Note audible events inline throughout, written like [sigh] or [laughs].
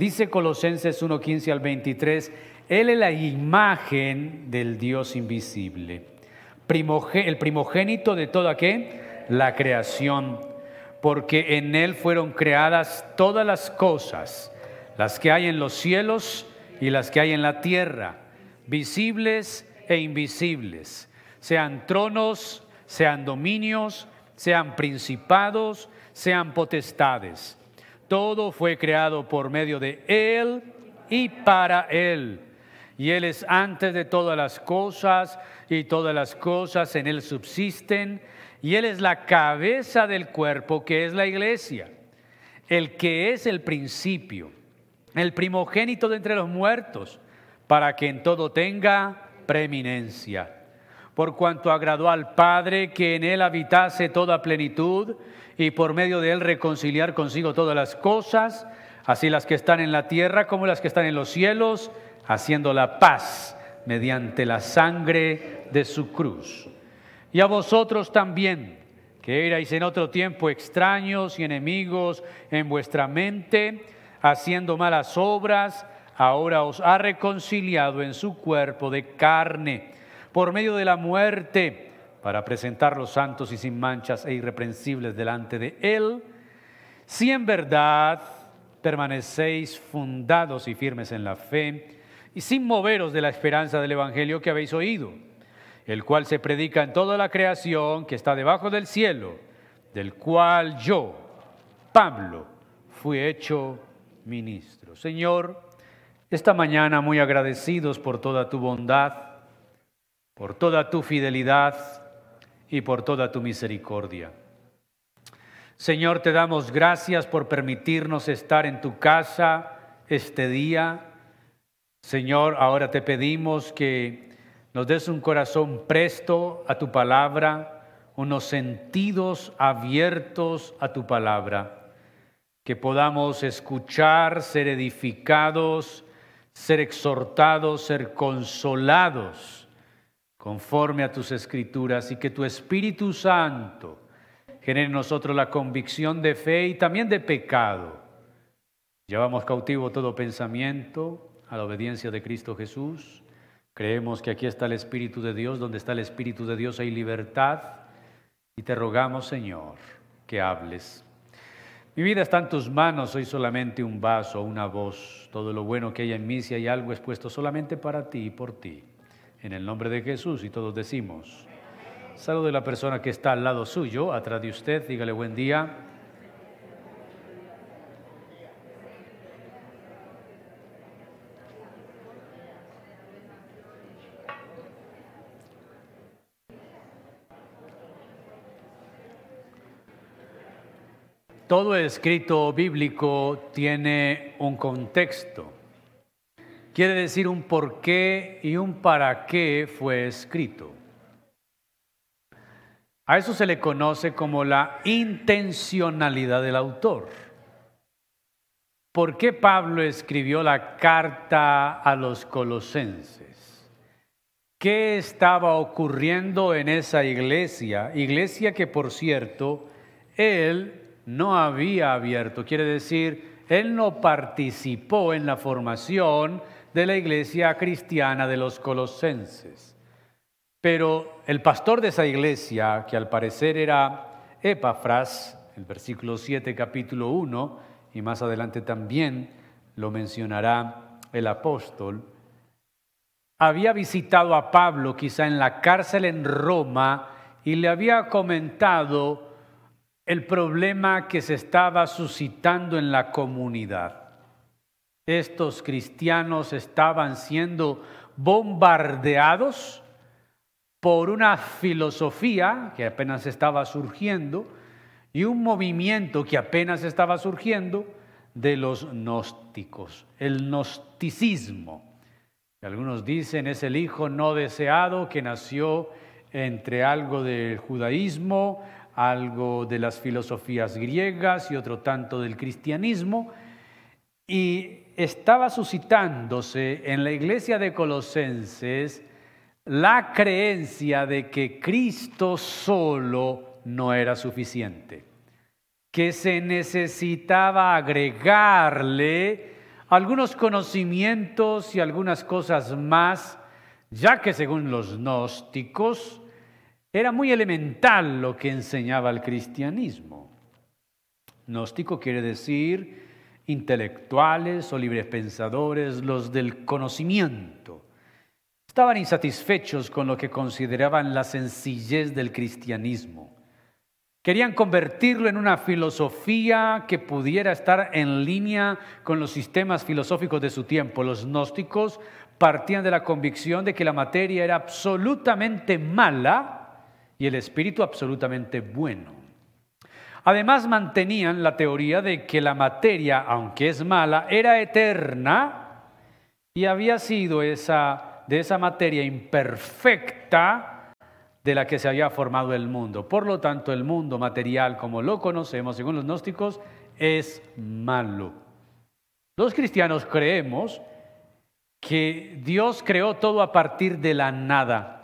Dice Colosenses 1.15 al 23, Él es la imagen del Dios invisible, el primogénito de toda qué? La creación, porque en Él fueron creadas todas las cosas, las que hay en los cielos y las que hay en la tierra, visibles e invisibles, sean tronos, sean dominios, sean principados, sean potestades. Todo fue creado por medio de Él y para Él. Y Él es antes de todas las cosas y todas las cosas en Él subsisten. Y Él es la cabeza del cuerpo que es la iglesia, el que es el principio, el primogénito de entre los muertos, para que en todo tenga preeminencia por cuanto agradó al Padre que en él habitase toda plenitud y por medio de él reconciliar consigo todas las cosas, así las que están en la tierra como las que están en los cielos, haciendo la paz mediante la sangre de su cruz. Y a vosotros también, que erais en otro tiempo extraños y enemigos en vuestra mente, haciendo malas obras, ahora os ha reconciliado en su cuerpo de carne por medio de la muerte, para presentar los santos y sin manchas e irreprensibles delante de Él, si en verdad permanecéis fundados y firmes en la fe, y sin moveros de la esperanza del Evangelio que habéis oído, el cual se predica en toda la creación que está debajo del cielo, del cual yo, Pablo, fui hecho ministro. Señor, esta mañana muy agradecidos por toda tu bondad, por toda tu fidelidad y por toda tu misericordia. Señor, te damos gracias por permitirnos estar en tu casa este día. Señor, ahora te pedimos que nos des un corazón presto a tu palabra, unos sentidos abiertos a tu palabra, que podamos escuchar, ser edificados, ser exhortados, ser consolados conforme a tus escrituras y que tu Espíritu Santo genere en nosotros la convicción de fe y también de pecado. Llevamos cautivo todo pensamiento a la obediencia de Cristo Jesús. Creemos que aquí está el Espíritu de Dios, donde está el Espíritu de Dios hay libertad. Y te rogamos, Señor, que hables. Mi vida está en tus manos, soy solamente un vaso, una voz. Todo lo bueno que hay en mí, si hay algo expuesto solamente para ti y por ti. En el nombre de Jesús y todos decimos, salude a la persona que está al lado suyo, atrás de usted, dígale buen día. Todo escrito bíblico tiene un contexto quiere decir un por qué y un para qué fue escrito. A eso se le conoce como la intencionalidad del autor. ¿Por qué Pablo escribió la carta a los colosenses? ¿Qué estaba ocurriendo en esa iglesia? Iglesia que, por cierto, él no había abierto. Quiere decir, él no participó en la formación de la iglesia cristiana de los colosenses. Pero el pastor de esa iglesia, que al parecer era Epafras, el versículo 7, capítulo 1, y más adelante también lo mencionará el apóstol, había visitado a Pablo quizá en la cárcel en Roma y le había comentado el problema que se estaba suscitando en la comunidad estos cristianos estaban siendo bombardeados por una filosofía que apenas estaba surgiendo y un movimiento que apenas estaba surgiendo de los gnósticos, el gnosticismo. Algunos dicen es el hijo no deseado que nació entre algo del judaísmo, algo de las filosofías griegas y otro tanto del cristianismo. Y estaba suscitándose en la iglesia de Colosenses la creencia de que Cristo solo no era suficiente, que se necesitaba agregarle algunos conocimientos y algunas cosas más, ya que según los gnósticos era muy elemental lo que enseñaba el cristianismo. Gnóstico quiere decir intelectuales o libres pensadores, los del conocimiento. Estaban insatisfechos con lo que consideraban la sencillez del cristianismo. Querían convertirlo en una filosofía que pudiera estar en línea con los sistemas filosóficos de su tiempo. Los gnósticos partían de la convicción de que la materia era absolutamente mala y el espíritu absolutamente bueno. Además mantenían la teoría de que la materia, aunque es mala, era eterna y había sido esa, de esa materia imperfecta de la que se había formado el mundo. Por lo tanto, el mundo material como lo conocemos, según los gnósticos, es malo. Los cristianos creemos que Dios creó todo a partir de la nada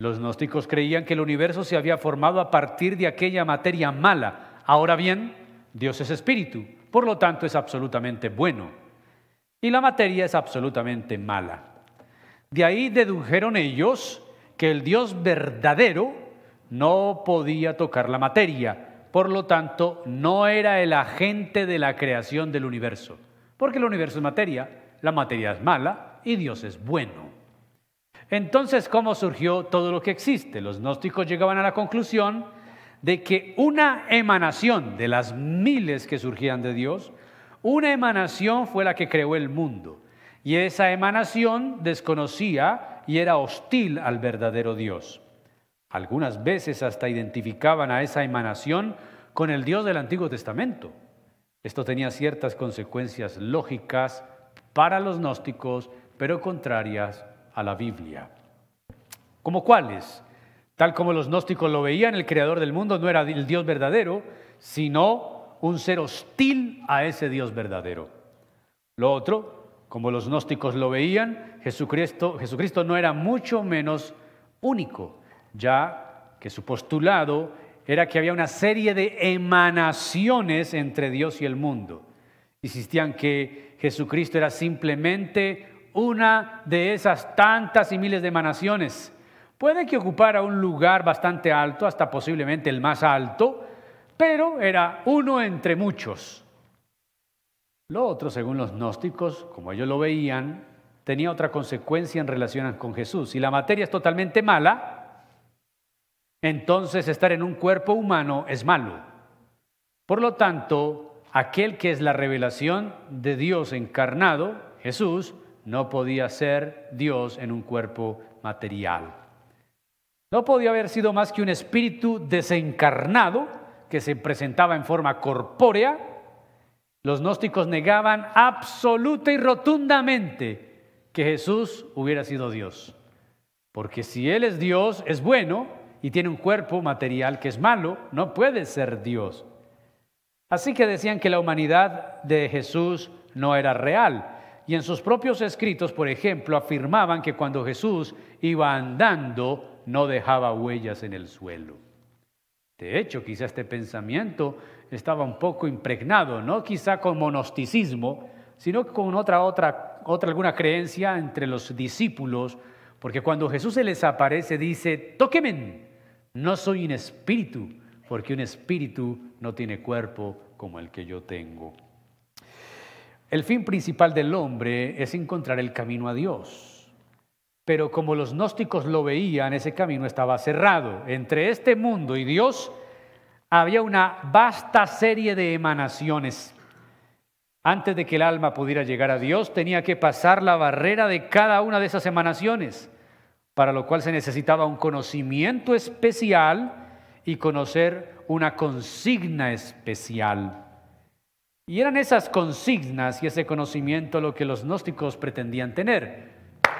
los gnósticos creían que el universo se había formado a partir de aquella materia mala. Ahora bien, Dios es espíritu, por lo tanto es absolutamente bueno. Y la materia es absolutamente mala. De ahí dedujeron ellos que el Dios verdadero no podía tocar la materia, por lo tanto no era el agente de la creación del universo, porque el universo es materia, la materia es mala y Dios es bueno. Entonces, ¿cómo surgió todo lo que existe? Los gnósticos llegaban a la conclusión de que una emanación de las miles que surgían de Dios, una emanación fue la que creó el mundo. Y esa emanación desconocía y era hostil al verdadero Dios. Algunas veces hasta identificaban a esa emanación con el Dios del Antiguo Testamento. Esto tenía ciertas consecuencias lógicas para los gnósticos, pero contrarias a la Biblia. ¿Como cuáles? Tal como los gnósticos lo veían, el creador del mundo no era el Dios verdadero, sino un ser hostil a ese Dios verdadero. Lo otro, como los gnósticos lo veían, Jesucristo, Jesucristo no era mucho menos único, ya que su postulado era que había una serie de emanaciones entre Dios y el mundo. Insistían que Jesucristo era simplemente una de esas tantas y miles de emanaciones. Puede que ocupara un lugar bastante alto, hasta posiblemente el más alto, pero era uno entre muchos. Lo otro, según los gnósticos, como ellos lo veían, tenía otra consecuencia en relación con Jesús. Si la materia es totalmente mala, entonces estar en un cuerpo humano es malo. Por lo tanto, aquel que es la revelación de Dios encarnado, Jesús, no podía ser Dios en un cuerpo material. No podía haber sido más que un espíritu desencarnado que se presentaba en forma corpórea. Los gnósticos negaban absoluta y rotundamente que Jesús hubiera sido Dios. Porque si Él es Dios, es bueno y tiene un cuerpo material que es malo, no puede ser Dios. Así que decían que la humanidad de Jesús no era real, y en sus propios escritos, por ejemplo, afirmaban que cuando Jesús iba andando no dejaba huellas en el suelo. De hecho, quizá este pensamiento estaba un poco impregnado, no quizá con monosticismo, sino con otra, otra, otra alguna creencia entre los discípulos, porque cuando Jesús se les aparece dice, tóquemen, no soy un espíritu, porque un espíritu no tiene cuerpo como el que yo tengo. El fin principal del hombre es encontrar el camino a Dios. Pero como los gnósticos lo veían, ese camino estaba cerrado. Entre este mundo y Dios había una vasta serie de emanaciones. Antes de que el alma pudiera llegar a Dios, tenía que pasar la barrera de cada una de esas emanaciones, para lo cual se necesitaba un conocimiento especial y conocer una consigna especial. Y eran esas consignas y ese conocimiento lo que los gnósticos pretendían tener.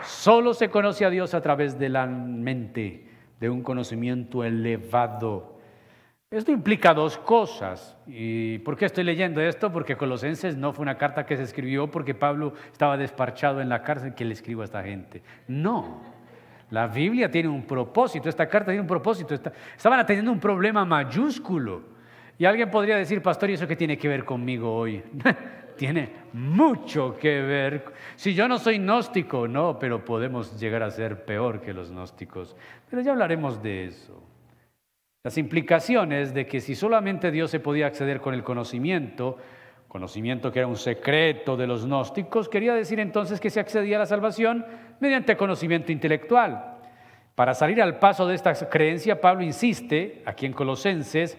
Solo se conoce a Dios a través de la mente, de un conocimiento elevado. Esto implica dos cosas. ¿Y por qué estoy leyendo esto? Porque Colosenses no fue una carta que se escribió porque Pablo estaba desparchado en la cárcel que le escribo a esta gente. No. La Biblia tiene un propósito, esta carta tiene un propósito. Estaban atendiendo un problema mayúsculo. Y alguien podría decir, pastor, ¿y eso qué tiene que ver conmigo hoy? [laughs] tiene mucho que ver. Si yo no soy gnóstico, no, pero podemos llegar a ser peor que los gnósticos. Pero ya hablaremos de eso. Las implicaciones de que si solamente Dios se podía acceder con el conocimiento, conocimiento que era un secreto de los gnósticos, quería decir entonces que se accedía a la salvación mediante conocimiento intelectual. Para salir al paso de esta creencia, Pablo insiste, aquí en Colosenses,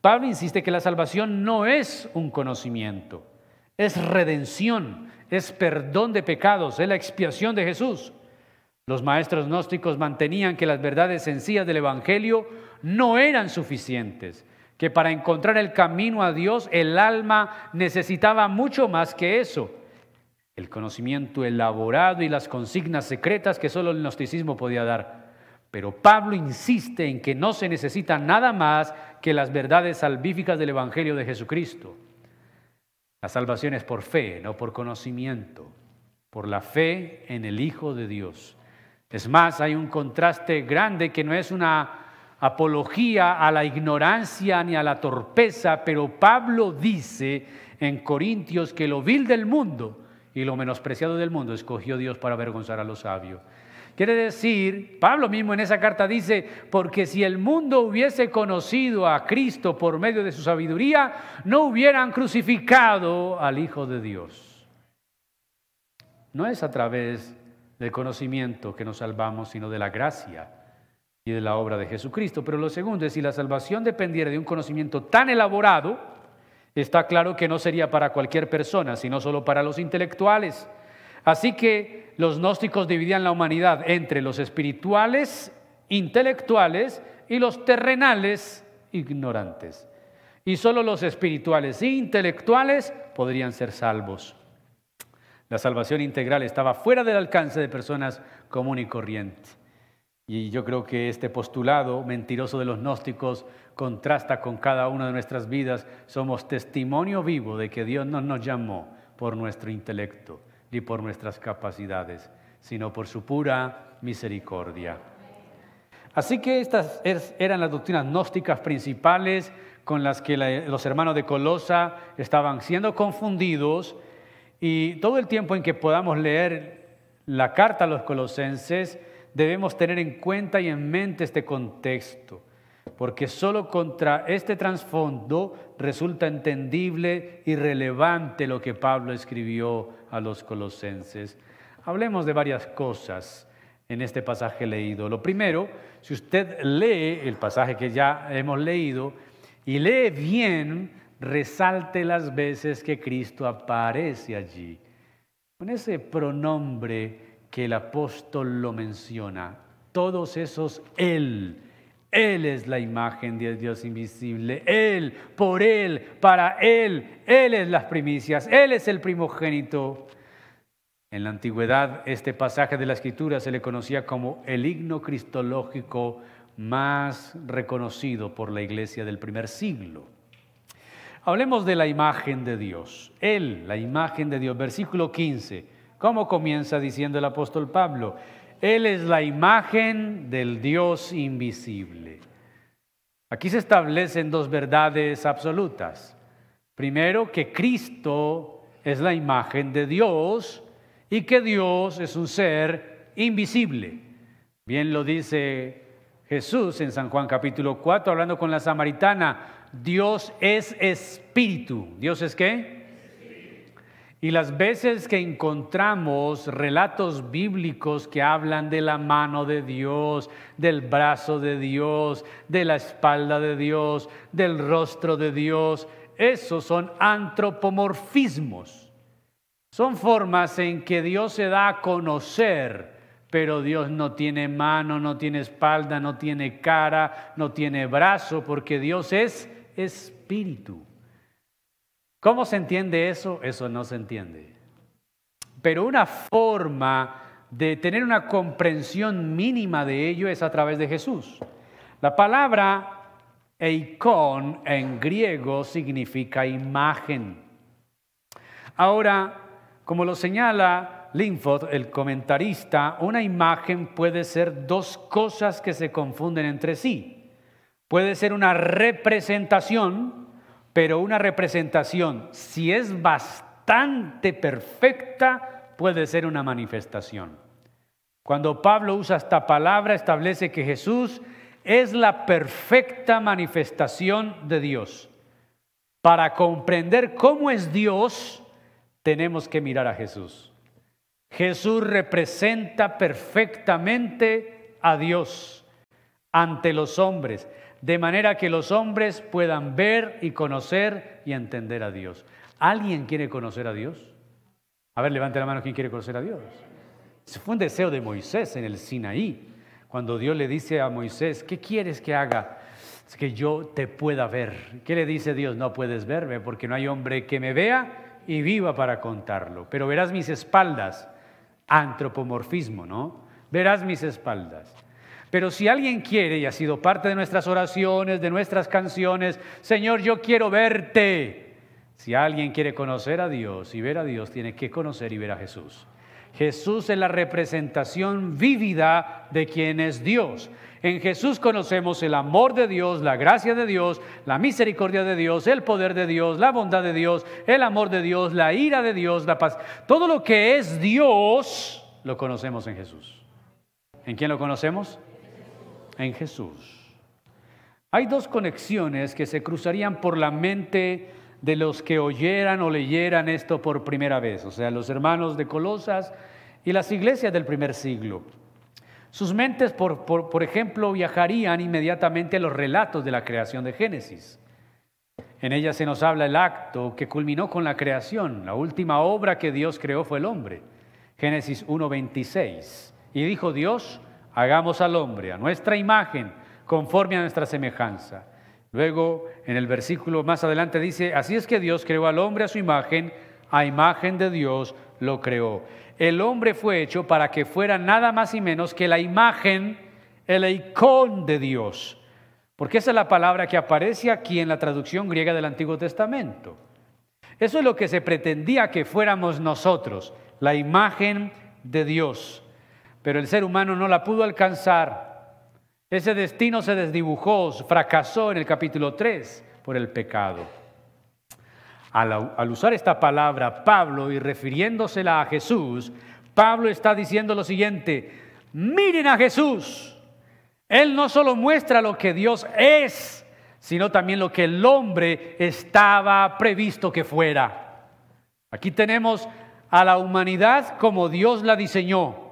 Pablo insiste que la salvación no es un conocimiento, es redención, es perdón de pecados, es la expiación de Jesús. Los maestros gnósticos mantenían que las verdades sencillas del Evangelio no eran suficientes que para encontrar el camino a Dios el alma necesitaba mucho más que eso, el conocimiento elaborado y las consignas secretas que solo el gnosticismo podía dar. Pero Pablo insiste en que no se necesita nada más que las verdades salvíficas del Evangelio de Jesucristo. La salvación es por fe, no por conocimiento, por la fe en el Hijo de Dios. Es más, hay un contraste grande que no es una apología a la ignorancia ni a la torpeza, pero Pablo dice en Corintios que lo vil del mundo y lo menospreciado del mundo escogió Dios para avergonzar a los sabios. Quiere decir, Pablo mismo en esa carta dice, porque si el mundo hubiese conocido a Cristo por medio de su sabiduría, no hubieran crucificado al Hijo de Dios. No es a través del conocimiento que nos salvamos, sino de la gracia y de la obra de Jesucristo. Pero lo segundo es, si la salvación dependiera de un conocimiento tan elaborado, está claro que no sería para cualquier persona, sino solo para los intelectuales. Así que los gnósticos dividían la humanidad entre los espirituales, intelectuales y los terrenales, ignorantes. Y solo los espirituales e intelectuales podrían ser salvos. La salvación integral estaba fuera del alcance de personas común y corriente. Y yo creo que este postulado mentiroso de los gnósticos contrasta con cada una de nuestras vidas. Somos testimonio vivo de que Dios no nos llamó por nuestro intelecto ni por nuestras capacidades, sino por su pura misericordia. Así que estas eran las doctrinas gnósticas principales con las que los hermanos de Colosa estaban siendo confundidos y todo el tiempo en que podamos leer la carta a los colosenses, debemos tener en cuenta y en mente este contexto, porque solo contra este trasfondo resulta entendible y relevante lo que Pablo escribió a los colosenses. Hablemos de varias cosas en este pasaje leído. Lo primero, si usted lee el pasaje que ya hemos leído y lee bien, resalte las veces que Cristo aparece allí. Con ese pronombre que el apóstol lo menciona. Todos esos Él. Él es la imagen de Dios invisible. Él, por Él, para Él. Él es las primicias. Él es el primogénito. En la antigüedad, este pasaje de la Escritura se le conocía como el himno cristológico más reconocido por la iglesia del primer siglo. Hablemos de la imagen de Dios. Él, la imagen de Dios. Versículo 15. ¿Cómo comienza diciendo el apóstol Pablo? Él es la imagen del Dios invisible. Aquí se establecen dos verdades absolutas. Primero, que Cristo es la imagen de Dios y que Dios es un ser invisible. Bien lo dice Jesús en San Juan capítulo 4, hablando con la samaritana, Dios es espíritu. ¿Dios es qué? Y las veces que encontramos relatos bíblicos que hablan de la mano de Dios, del brazo de Dios, de la espalda de Dios, del rostro de Dios, esos son antropomorfismos. Son formas en que Dios se da a conocer, pero Dios no tiene mano, no tiene espalda, no tiene cara, no tiene brazo, porque Dios es espíritu. ¿Cómo se entiende eso? Eso no se entiende. Pero una forma de tener una comprensión mínima de ello es a través de Jesús. La palabra eikon en griego significa imagen. Ahora, como lo señala Linford, el comentarista, una imagen puede ser dos cosas que se confunden entre sí. Puede ser una representación pero una representación, si es bastante perfecta, puede ser una manifestación. Cuando Pablo usa esta palabra, establece que Jesús es la perfecta manifestación de Dios. Para comprender cómo es Dios, tenemos que mirar a Jesús. Jesús representa perfectamente a Dios ante los hombres, de manera que los hombres puedan ver y conocer y entender a Dios. ¿Alguien quiere conocer a Dios? A ver, levante la mano, ¿quién quiere conocer a Dios? Fue un deseo de Moisés en el Sinaí, cuando Dios le dice a Moisés, ¿qué quieres que haga? Es que yo te pueda ver. ¿Qué le dice Dios? No puedes verme porque no hay hombre que me vea y viva para contarlo. Pero verás mis espaldas. Antropomorfismo, ¿no? Verás mis espaldas. Pero si alguien quiere, y ha sido parte de nuestras oraciones, de nuestras canciones, Señor, yo quiero verte. Si alguien quiere conocer a Dios y ver a Dios, tiene que conocer y ver a Jesús. Jesús es la representación vívida de quien es Dios. En Jesús conocemos el amor de Dios, la gracia de Dios, la misericordia de Dios, el poder de Dios, la bondad de Dios, el amor de Dios, la ira de Dios, la paz. Todo lo que es Dios lo conocemos en Jesús. ¿En quién lo conocemos? En Jesús. Hay dos conexiones que se cruzarían por la mente de los que oyeran o leyeran esto por primera vez, o sea, los hermanos de Colosas y las iglesias del primer siglo. Sus mentes, por, por, ejemplo, viajarían inmediatamente a los relatos de la creación de Génesis. En ella se nos habla el acto que culminó con la creación. La última obra que Dios creó fue el hombre. Génesis 1.26. Y dijo Dios, hagamos al hombre a nuestra imagen, conforme a nuestra semejanza. Luego, en el versículo más adelante dice, así es que Dios creó al hombre a su imagen, a imagen de Dios lo creó. El hombre fue hecho para que fuera nada más y menos que la imagen, el icón de Dios. Porque esa es la palabra que aparece aquí en la traducción griega del Antiguo Testamento. Eso es lo que se pretendía que fuéramos nosotros, la imagen de Dios. Pero el ser humano no la pudo alcanzar ese destino se desdibujó, fracasó en el capítulo 3 por el pecado. Al, usar esta palabra Pablo y refiriéndosela a Jesús, Pablo está diciendo lo siguiente, miren a Jesús. Él no solo muestra lo que Dios es, sino también lo que el hombre estaba previsto que fuera. Aquí tenemos a la humanidad como Dios la diseñó.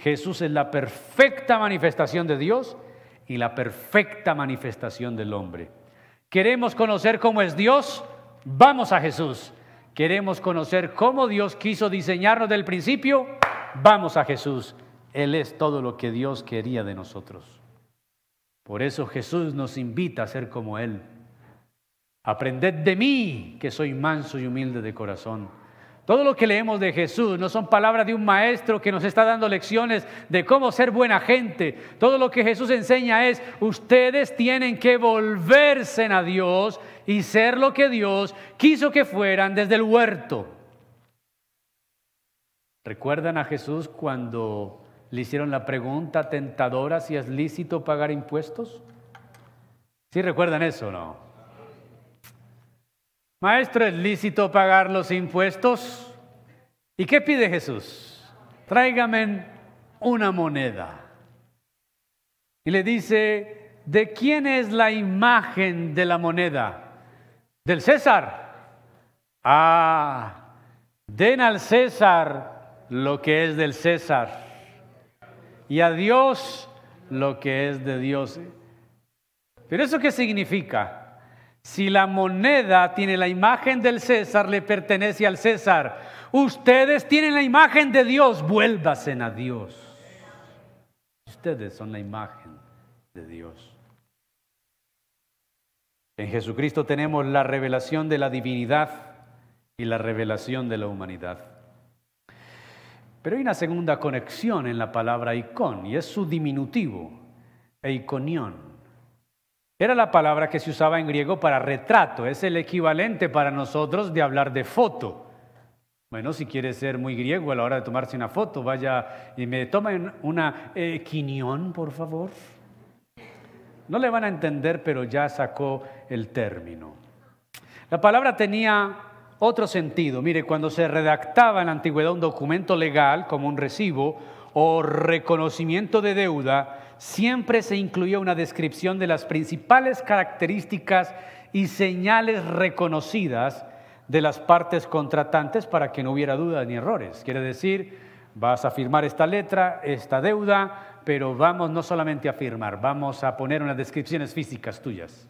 Jesús es la perfecta manifestación de Dios y la perfecta manifestación del hombre. ¿Queremos conocer cómo es Dios? Vamos a Jesús. ¿Queremos conocer cómo Dios quiso diseñarnos del principio? Vamos a Jesús. Él es todo lo que Dios quería de nosotros. Por eso Jesús nos invita a ser como Él. Aprended de mí, que soy manso y humilde de corazón todo lo que leemos de Jesús no son palabras de un maestro que nos está dando lecciones de cómo ser buena gente. Todo lo que Jesús enseña es, ustedes tienen que volverse a Dios y ser lo que Dios quiso que fueran desde el huerto. ¿Recuerdan a Jesús cuando le hicieron la pregunta tentadora si es lícito pagar impuestos? ¿Sí recuerdan eso no? Maestro, ¿es lícito pagar los impuestos? ¿Y qué pide Jesús? Tráigame una moneda. Y le dice, ¿de quién es la imagen de la moneda? Del César. Ah, den al César lo que es del César y a Dios lo que es de Dios. ¿Pero eso qué significa? Si la moneda tiene la imagen del César, le pertenece al César. Ustedes tienen la imagen de Dios, vuélvasen a Dios. Ustedes son la imagen de Dios. En Jesucristo tenemos la revelación de la divinidad y la revelación de la humanidad. Pero hay una segunda conexión en la palabra icon y es su diminutivo, eikonión. Era la palabra que se usaba en griego para retrato, es el equivalente para nosotros de hablar de foto. Bueno, si quiere ser muy griego a la hora de tomarse una foto, vaya y me tomen una equinión, por favor. No le van a entender, pero ya sacó el término. La palabra tenía otro sentido. Mire, cuando se redactaba en la antigüedad un documento legal como un recibo o reconocimiento de deuda, siempre se incluía una descripción de las principales características y señales reconocidas de las partes contratantes para que no hubiera dudas ni errores. Quiere decir, vas a firmar esta letra, esta deuda, pero vamos no solamente a firmar, vamos a poner unas descripciones físicas tuyas.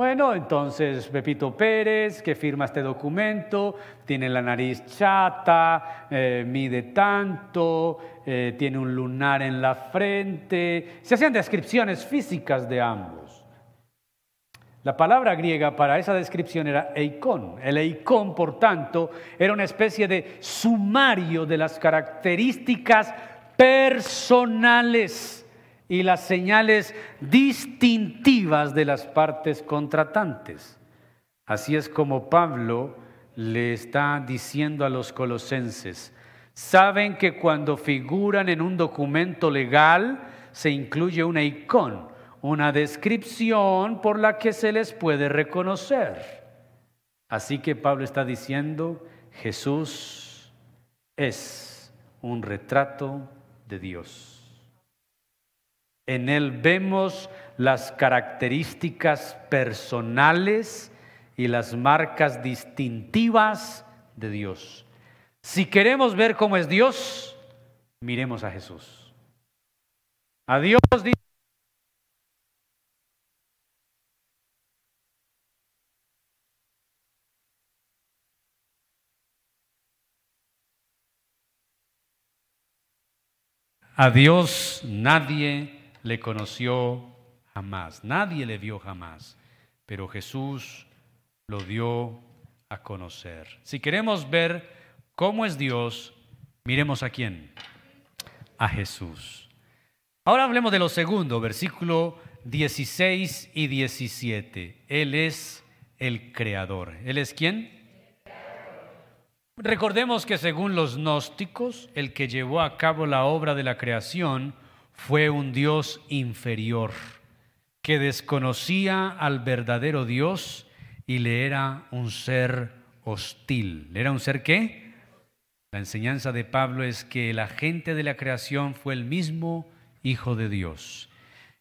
Bueno, entonces Pepito Pérez, que firma este documento, tiene la nariz chata, eh, mide tanto, eh, tiene un lunar en la frente. Se hacían descripciones físicas de ambos. La palabra griega para esa descripción era eikon. El eikon, por tanto, era una especie de sumario de las características personales y las señales distintivas de las partes contratantes. Así es como Pablo le está diciendo a los colosenses, saben que cuando figuran en un documento legal se incluye una icon, una descripción por la que se les puede reconocer. Así que Pablo está diciendo, Jesús es un retrato de Dios. En Él vemos las características personales y las marcas distintivas de Dios. Si queremos ver cómo es Dios, miremos a Jesús. A Dios A Dios nadie le conoció jamás, nadie le vio jamás, pero Jesús lo dio a conocer. Si queremos ver cómo es Dios, miremos a quién, a Jesús. Ahora hablemos de lo segundo, versículo 16 y 17. Él es el creador. ¿Él es quién? Recordemos que según los gnósticos, el que llevó a cabo la obra de la creación fue un Dios inferior que desconocía al verdadero Dios y le era un ser hostil. ¿Le era un ser qué? La enseñanza de Pablo es que el agente de la creación fue el mismo Hijo de Dios.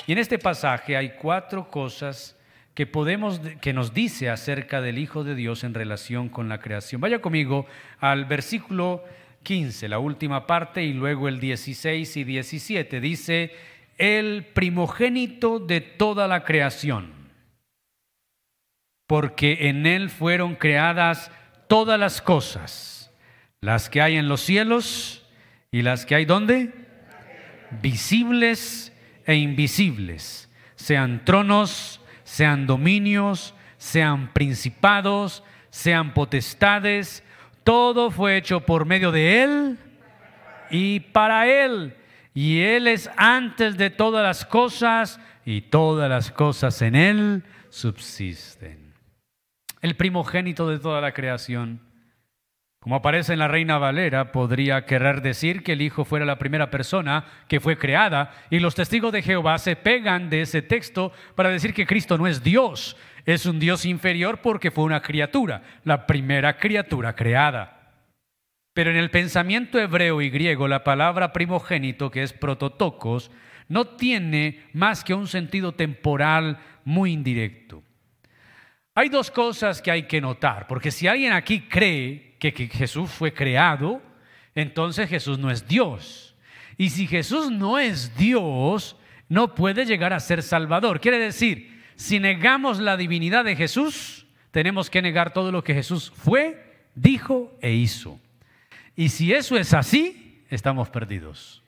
Y en este pasaje hay cuatro cosas que podemos que nos dice acerca del Hijo de Dios en relación con la creación. Vaya conmigo al versículo 15, la última parte, y luego el 16 y 17. Dice, el primogénito de toda la creación, porque en él fueron creadas todas las cosas, las que hay en los cielos y las que hay donde, visibles e invisibles, sean tronos, sean dominios, sean principados, sean potestades, todo fue hecho por medio de Él y para Él. Y Él es antes de todas las cosas y todas las cosas en Él subsisten. El primogénito de toda la creación. Como aparece en la Reina Valera, podría querer decir que el Hijo fuera la primera persona que fue creada y los testigos de Jehová se pegan de ese texto para decir que Cristo no es Dios, es un Dios inferior porque fue una criatura, la primera criatura creada. Pero en el pensamiento hebreo y griego la palabra primogénito, que es prototocos, no tiene más que un sentido temporal muy indirecto. Hay dos cosas que hay que notar, porque si alguien aquí cree que, Jesús fue creado, entonces Jesús no es Dios. Y si Jesús no es Dios, no puede llegar a ser Salvador. Quiere decir, si negamos la divinidad de Jesús, tenemos que negar todo lo que Jesús fue, dijo e hizo. Y si eso es así, estamos perdidos.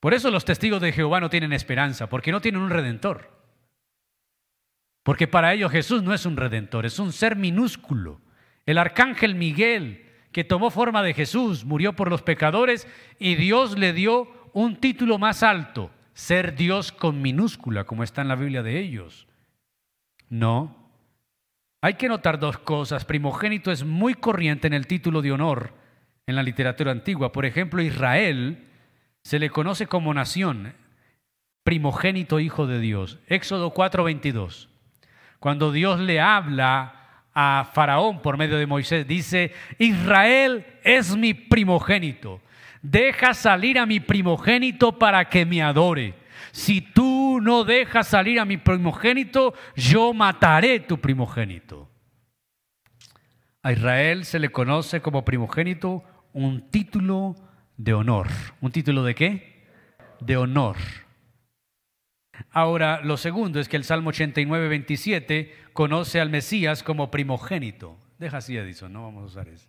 Por eso los testigos de Jehová no tienen esperanza, porque no tienen un redentor. Porque para ellos Jesús no es un redentor, es un ser minúsculo. El arcángel Miguel, que tomó forma de Jesús, murió por los pecadores y Dios le dio un título más alto, ser Dios con minúscula, como está en la Biblia de ellos. No. Hay que notar dos cosas. Primogénito es muy corriente en el título de honor en la literatura antigua. Por ejemplo, Israel se le conoce como nación, primogénito hijo de Dios. Éxodo 4:22. Cuando Dios le habla a Faraón por medio de Moisés. Dice, Israel es mi primogénito. Deja salir a mi primogénito para que me adore. Si tú no dejas salir a mi primogénito, yo mataré tu primogénito. A Israel se le conoce como primogénito un título de honor. ¿Un título de qué? De honor. Ahora, lo segundo es que el Salmo 89, 27 conoce al Mesías como primogénito. Deja así, Edison, no vamos a usar eso.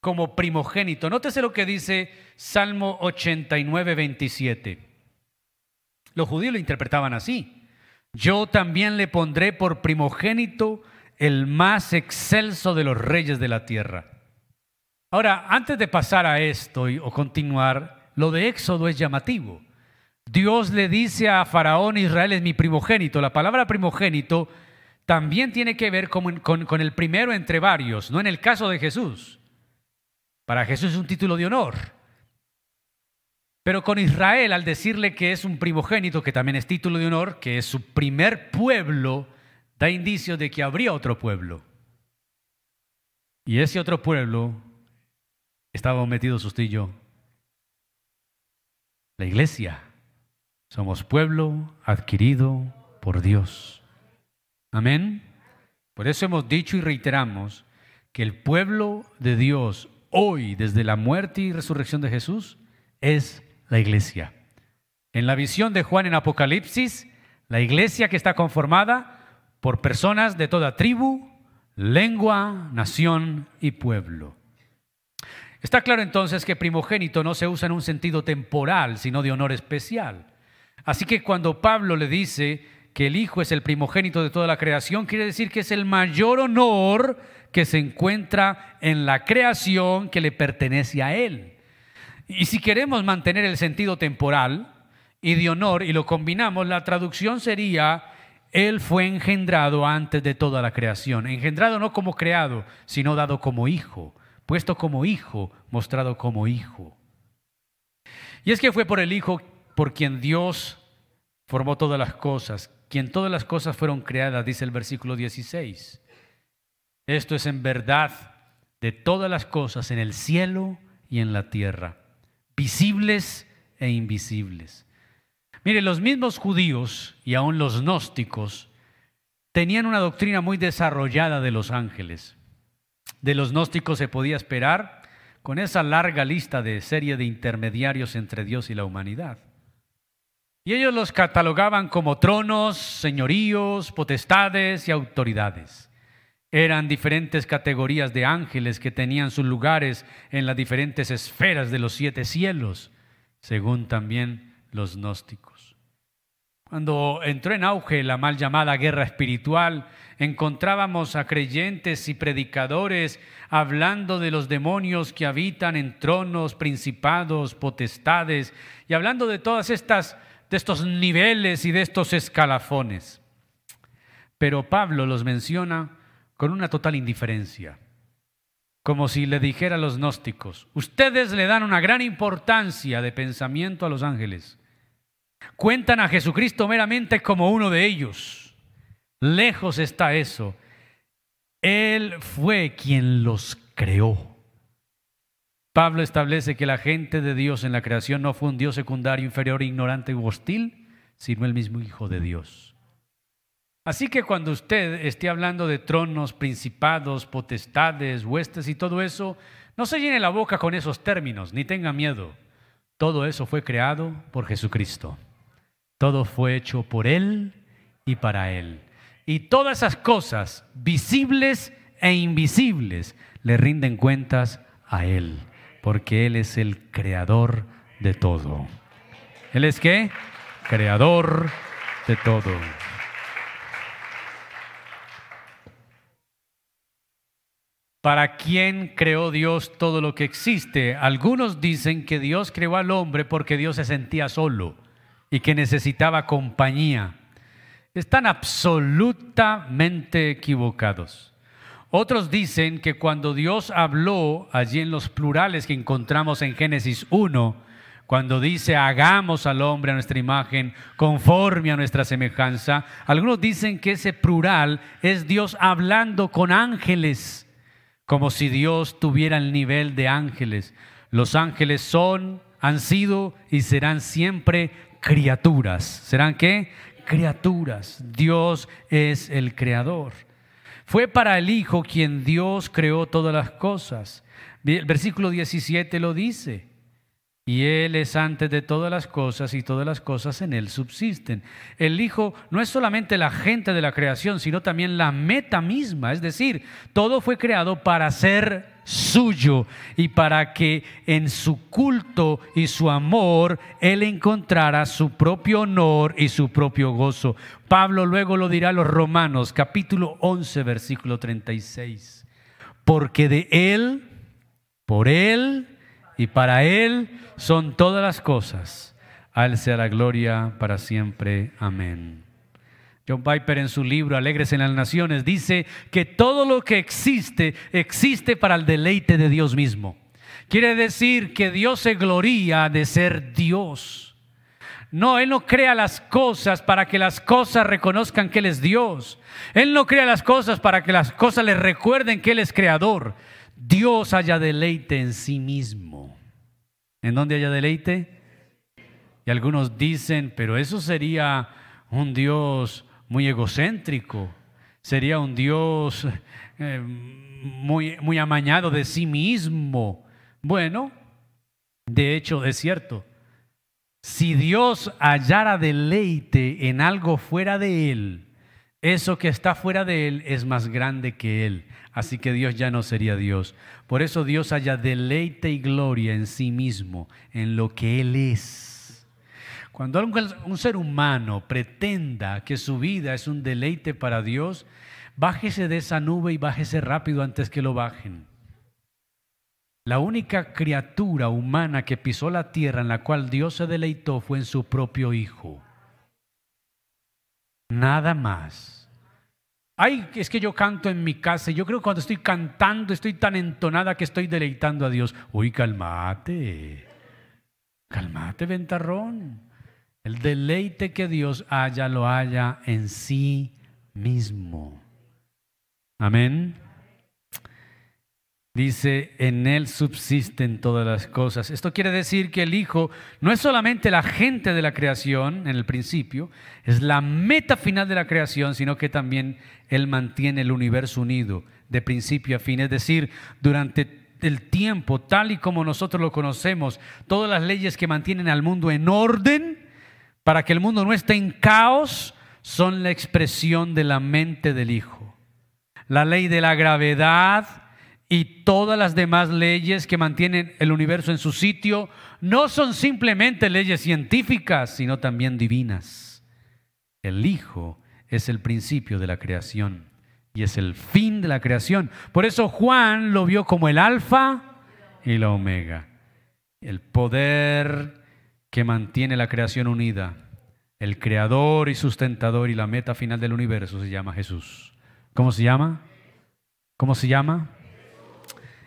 Como primogénito. Nótese lo que dice Salmo 89, 27. Los judíos lo interpretaban así. Yo también le pondré por primogénito el más excelso de los reyes de la tierra. Ahora, antes de pasar a esto o continuar, lo de Éxodo es llamativo. Dios le dice a Faraón, Israel es mi primogénito. La palabra primogénito también tiene que ver con, el primero entre varios, no en el caso de Jesús. Para Jesús es un título de honor. Pero con Israel, al decirle que es un primogénito, que también es título de honor, que es su primer pueblo, da indicios de que habría otro pueblo. Y ese otro pueblo estaba metido usted y yo. La iglesia. Somos pueblo adquirido por Dios. Amén. Por eso hemos dicho y reiteramos que el pueblo de Dios hoy, desde la muerte y resurrección de Jesús, es la iglesia. En la visión de Juan en Apocalipsis, la iglesia que está conformada por personas de toda tribu, lengua, nación y pueblo. Está claro entonces que primogénito no se usa en un sentido temporal, sino de honor especial. Así que cuando Pablo le dice que el Hijo es el primogénito de toda la creación, quiere decir que es el mayor honor que se encuentra en la creación que le pertenece a Él. Y si queremos mantener el sentido temporal y de honor y lo combinamos, la traducción sería, Él fue engendrado antes de toda la creación. Engendrado no como creado, sino dado como hijo, puesto como hijo, mostrado como hijo. Y es que fue por el Hijo por quien Dios formó todas las cosas, quien todas las cosas fueron creadas, dice el versículo 16. Esto es en verdad de todas las cosas en el cielo y en la tierra, visibles e invisibles. Mire, los mismos judíos y aún los gnósticos tenían una doctrina muy desarrollada de los ángeles. De los gnósticos se podía esperar con esa larga lista de serie de intermediarios entre Dios y la humanidad. Y ellos los catalogaban como tronos, señoríos, potestades y autoridades. Eran diferentes categorías de ángeles que tenían sus lugares en las diferentes esferas de los siete cielos, según también los gnósticos. Cuando entró en auge la mal llamada guerra espiritual, encontrábamos a creyentes y predicadores hablando de los demonios que habitan en tronos, principados, potestades, y hablando de todas estas de estos niveles y de estos escalafones. Pero Pablo los menciona con una total indiferencia, como si le dijera a los gnósticos, ustedes le dan una gran importancia de pensamiento a los ángeles, cuentan a Jesucristo meramente como uno de ellos. Lejos está eso. Él fue quien los creó. Pablo establece que la gente de Dios en la creación no fue un Dios secundario, inferior, ignorante u hostil, sino el mismo Hijo de Dios. Así que cuando usted esté hablando de tronos, principados, potestades, huestes y todo eso, no se llene la boca con esos términos, ni tenga miedo. Todo eso fue creado por Jesucristo. Todo fue hecho por Él y para Él. Y todas esas cosas, visibles e invisibles, le rinden cuentas a Él porque Él es el creador de todo. ¿Él es qué? Creador de todo. ¿Para quién creó Dios todo lo que existe? Algunos dicen que Dios creó al hombre porque Dios se sentía solo y que necesitaba compañía. Están absolutamente equivocados. Otros dicen que cuando Dios habló allí en los plurales que encontramos en Génesis 1, cuando dice hagamos al hombre a nuestra imagen, conforme a nuestra semejanza, algunos dicen que ese plural es Dios hablando con ángeles, como si Dios tuviera el nivel de ángeles. Los ángeles son, han sido y serán siempre criaturas. ¿Serán qué? Criaturas. Dios es el creador. Fue para el Hijo quien Dios creó todas las cosas. El versículo 17 lo dice. Y Él es antes de todas las cosas y todas las cosas en Él subsisten. El Hijo no es solamente la gente de la creación, sino también la meta misma. Es decir, todo fue creado para ser suyo y para que en su culto y su amor Él encontrara su propio honor y su propio gozo. Pablo luego lo dirá a los Romanos, capítulo 11, versículo 36. Porque de Él, por Él y para Él son todas las cosas. A Él sea la gloria para siempre. Amén. John Piper en su libro Alegres en las Naciones dice que todo lo que existe existe para el deleite de Dios mismo. Quiere decir que Dios se gloria de ser Dios. No, Él no crea las cosas para que las cosas reconozcan que Él es Dios. Él no crea las cosas para que las cosas le recuerden que Él es creador. Dios haya deleite en sí mismo. ¿En dónde haya deleite? Y algunos dicen, pero eso sería un Dios muy egocéntrico, sería un Dios eh, muy, muy amañado de sí mismo. Bueno, de hecho es cierto. Si Dios hallara deleite en algo fuera de Él, eso que está fuera de Él es más grande que Él. Así que Dios ya no sería Dios. Por eso Dios haya deleite y gloria en sí mismo, en lo que Él es. Cuando un ser humano pretenda que su vida es un deleite para Dios, bájese de esa nube y bájese rápido antes que lo bajen. La única criatura humana que pisó la tierra en la cual Dios se deleitó fue en su propio Hijo. Nada más. Ay, es que yo canto en mi casa. Yo creo que cuando estoy cantando estoy tan entonada que estoy deleitando a Dios. Uy, calmate. Calmate, ventarrón. El deleite que Dios haya, lo haya en sí mismo. Amén. Dice, en Él subsisten todas las cosas. Esto quiere decir que el Hijo no es solamente la gente de la creación en el principio, es la meta final de la creación, sino que también Él mantiene el universo unido de principio a fin. Es decir, durante el tiempo, tal y como nosotros lo conocemos, todas las leyes que mantienen al mundo en orden, para que el mundo no esté en caos, son la expresión de la mente del Hijo. La ley de la gravedad, y todas las demás leyes que mantienen el universo en su sitio no son simplemente leyes científicas, sino también divinas. El Hijo es el principio de la creación y es el fin de la creación. Por eso Juan lo vio como el alfa y la omega, el poder que mantiene la creación unida. El creador y sustentador y la meta final del universo se llama Jesús. ¿Cómo se llama? ¿Cómo se llama?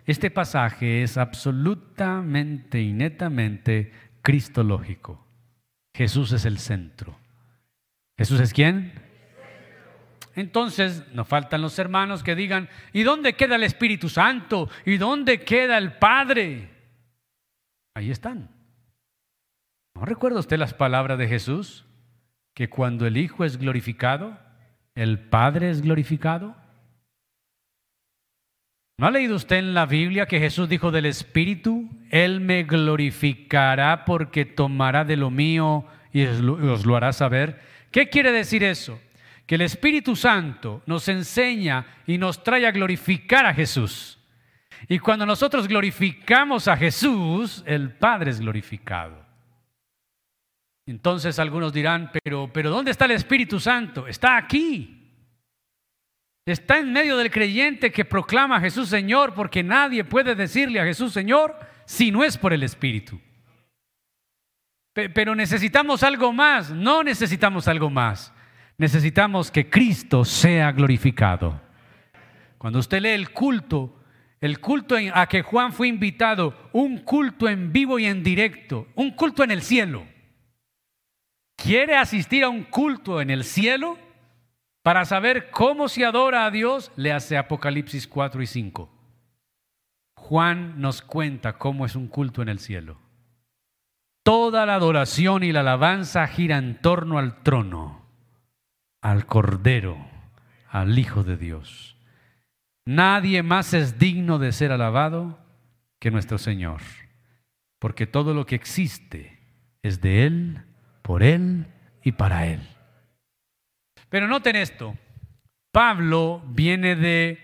Este pasaje es absolutamente y netamente cristológico. Jesús es el centro. ¿Jesús es quién? Entonces nos faltan los hermanos que digan, ¿y dónde queda el Espíritu Santo? ¿Y dónde queda el Padre? Ahí están. ¿No recuerda usted las palabras de Jesús? Que cuando el Hijo es glorificado, el Padre es glorificado. ¿No ha leído usted en la Biblia que Jesús dijo del Espíritu? Él me glorificará porque tomará de lo mío y os lo hará saber. ¿Qué quiere decir eso? Que el Espíritu Santo nos enseña y nos trae a glorificar a Jesús. Y cuando nosotros glorificamos a Jesús, el Padre es glorificado. Entonces algunos dirán, pero, pero ¿dónde está el Espíritu Santo? Está aquí. Está en medio del creyente que proclama a Jesús Señor, porque nadie puede decirle a Jesús Señor si no es por el Espíritu. Pero necesitamos algo más, no necesitamos algo más. Necesitamos que Cristo sea glorificado. Cuando usted lee el culto, el culto a que Juan fue invitado, un culto en vivo y en directo, un culto en el cielo. ¿Quiere asistir a un culto en el cielo? Para saber cómo se adora a Dios, le hace Apocalipsis 4 y 5. Juan nos cuenta cómo es un culto en el cielo. Toda la adoración y la alabanza gira en torno al trono, al Cordero, al Hijo de Dios. Nadie más es digno de ser alabado que nuestro Señor, porque todo lo que existe es de Él, por Él y para Él. Pero noten esto, Pablo viene de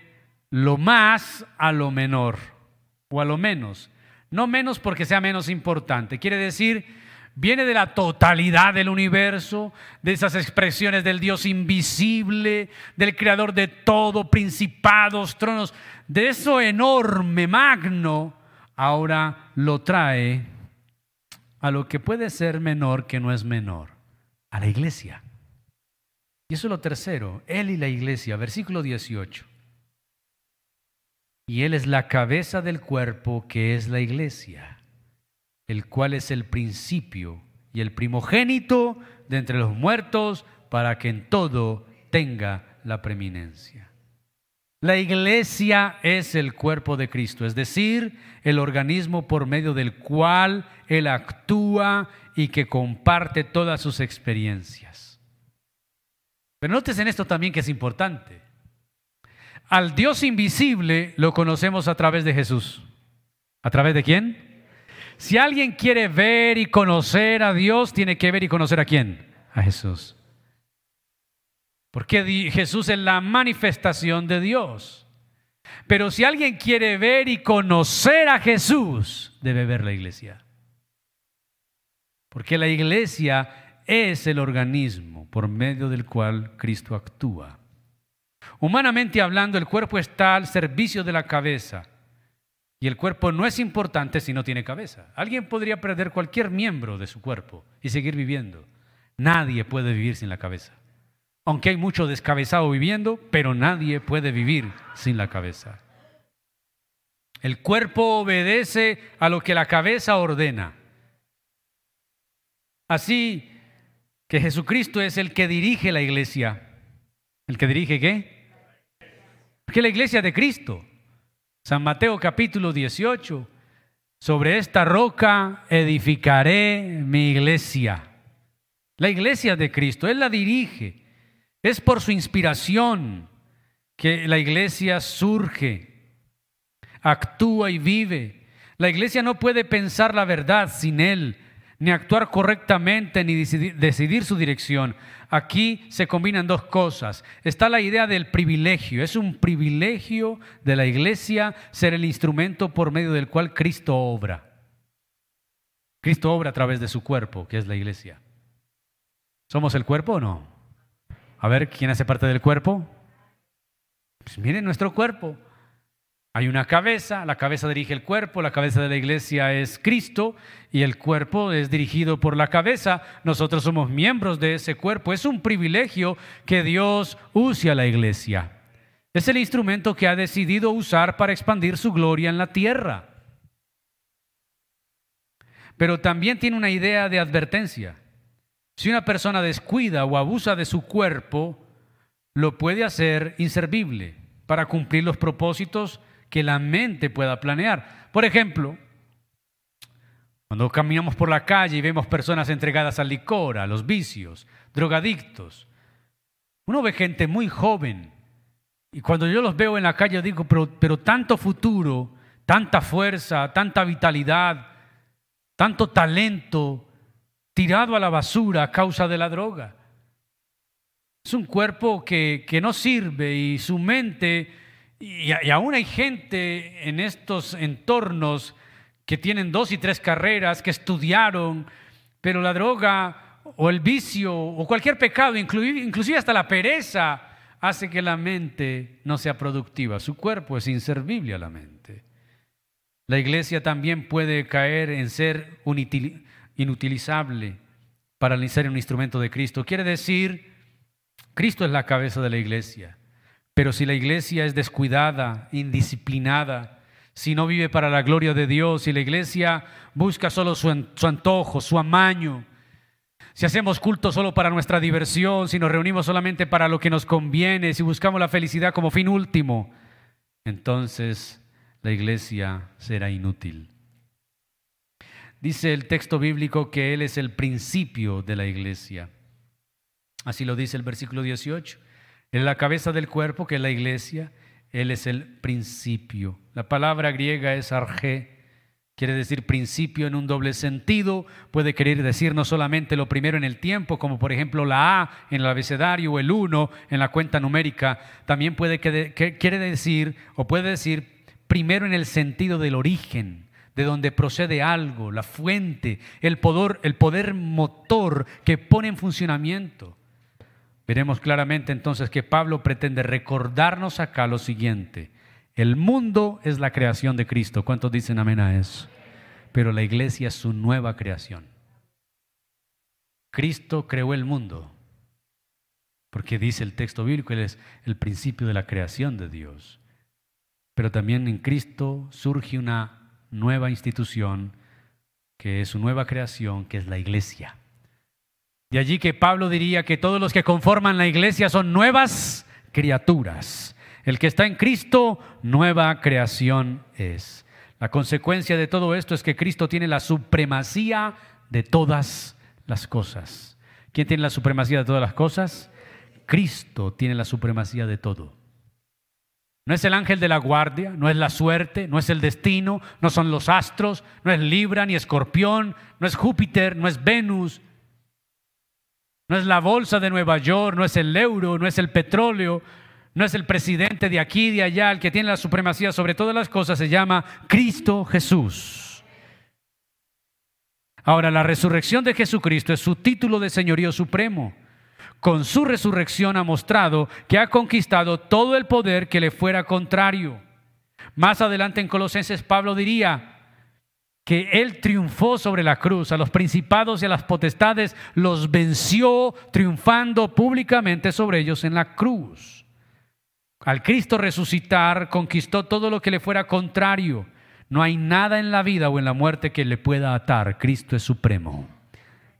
lo más a lo menor, o a lo menos. No menos porque sea menos importante. Quiere decir, viene de la totalidad del universo, de esas expresiones del Dios invisible, del creador de todo, principados, tronos, de eso enorme, magno, ahora lo trae a lo que puede ser menor que no es menor, a la iglesia. Y eso es lo tercero, Él y la iglesia, versículo 18 y Él es la cabeza del cuerpo que es la iglesia, el cual es el principio y el primogénito de entre los muertos para que en todo tenga la preeminencia. La iglesia es el cuerpo de Cristo, es decir, el organismo por medio del cual Él actúa y que comparte todas sus experiencias. Pero notes en esto también que es importante. Al Dios invisible lo conocemos a través de Jesús. ¿A través de quién? Si alguien quiere ver y conocer a Dios, tiene que ver y conocer a quién? A Jesús. Porque Jesús es la manifestación de Dios. Pero si alguien quiere ver y conocer a Jesús, debe ver la iglesia. Porque la iglesia es el organismo por medio del cual Cristo actúa. Humanamente hablando, el cuerpo está al servicio de la cabeza. Y el cuerpo no es importante si no tiene cabeza. Alguien podría perder cualquier miembro de su cuerpo y seguir viviendo. Nadie puede vivir sin la cabeza. Aunque hay mucho descabezado viviendo, pero nadie puede vivir sin la cabeza. El cuerpo obedece a lo que la cabeza ordena. Así que Jesucristo es el que dirige la iglesia. ¿El que dirige qué? que la iglesia de Cristo. San Mateo capítulo 18. Sobre esta roca edificaré mi iglesia. La iglesia de Cristo, Él la dirige. Es por su inspiración que la iglesia surge, actúa y vive. La iglesia no puede pensar la verdad sin Él ni actuar correctamente, ni decidir, su dirección. Aquí se combinan dos cosas. Está la idea del privilegio. Es un privilegio de la iglesia ser el instrumento por medio del cual Cristo obra. Cristo obra a través de su cuerpo, que es la iglesia. ¿Somos el cuerpo o no? A ver, ¿quién hace parte del cuerpo? Pues miren nuestro cuerpo. Hay una cabeza, la cabeza dirige el cuerpo, la cabeza de la iglesia es Cristo y el cuerpo es dirigido por la cabeza. Nosotros somos miembros de ese cuerpo. Es un privilegio que Dios use a la iglesia. Es el instrumento que ha decidido usar para expandir su gloria en la tierra. Pero también tiene una idea de advertencia. Si una persona descuida o abusa de su cuerpo, lo puede hacer inservible para cumplir los propósitos que la mente pueda planear. Por ejemplo, cuando caminamos por la calle y vemos personas entregadas al licor, a los vicios, drogadictos, uno ve gente muy joven y cuando yo los veo en la calle digo, pero, pero tanto futuro, tanta fuerza, tanta vitalidad, tanto talento tirado a la basura a causa de la droga. Es un cuerpo que, que no sirve y su mente y, aún hay gente en estos entornos que tienen dos y tres carreras, que estudiaron, pero la droga o el vicio o cualquier pecado, inclusive hasta la pereza, hace que la mente no sea productiva. Su cuerpo es inservible a la mente. La iglesia también puede caer en ser inutilizable para ser un instrumento de Cristo. Quiere decir, Cristo es la cabeza de la iglesia. Pero si la iglesia es descuidada, indisciplinada, si no vive para la gloria de Dios, y la iglesia busca solo su, antojo, su amaño, si hacemos culto solo para nuestra diversión, si nos reunimos solamente para lo que nos conviene, si buscamos la felicidad como fin último, entonces la iglesia será inútil. Dice el texto bíblico que Él es el principio de la iglesia. Así lo dice el versículo 18. Él es la cabeza del cuerpo, que es la iglesia. Él es el principio. La palabra griega es arge, quiere decir principio en un doble sentido. Puede querer decir no solamente lo primero en el tiempo, como por ejemplo la A en el abecedario o el 1 en la cuenta numérica. También puede quiere decir o puede decir primero en el sentido del origen, de donde procede algo, la fuente, el poder, el poder motor que pone en funcionamiento. Veremos claramente entonces que Pablo pretende recordarnos acá lo siguiente. El mundo es la creación de Cristo. ¿Cuántos dicen amén a eso? Pero la iglesia es su nueva creación. Cristo creó el mundo. Porque dice el texto bíblico, Él es el principio de la creación de Dios. Pero también en Cristo surge una nueva institución, que es su nueva creación, que es la iglesia. De allí que Pablo diría que todos los que conforman la iglesia son nuevas criaturas. El que está en Cristo, nueva creación es. La consecuencia de todo esto es que Cristo tiene la supremacía de todas las cosas. ¿Quién tiene la supremacía de todas las cosas? Cristo tiene la supremacía de todo. No es el ángel de la guardia, no es la suerte, no es el destino, no son los astros, no es Libra ni Escorpión, no es Júpiter, no es Venus, no es la bolsa de Nueva York, no es el euro, no es el petróleo, no es el presidente de aquí y de allá, el que tiene la supremacía sobre todas las cosas, se llama Cristo Jesús. Ahora, la resurrección de Jesucristo es su título de señorío supremo. Con su resurrección ha mostrado que ha conquistado todo el poder que le fuera contrario. Más adelante en Colosenses Pablo diría, que Él triunfó sobre la cruz, a los principados y a las potestades los venció triunfando públicamente sobre ellos en la cruz. Al Cristo resucitar conquistó todo lo que le fuera contrario. No hay nada en la vida o en la muerte que le pueda atar. Cristo es supremo.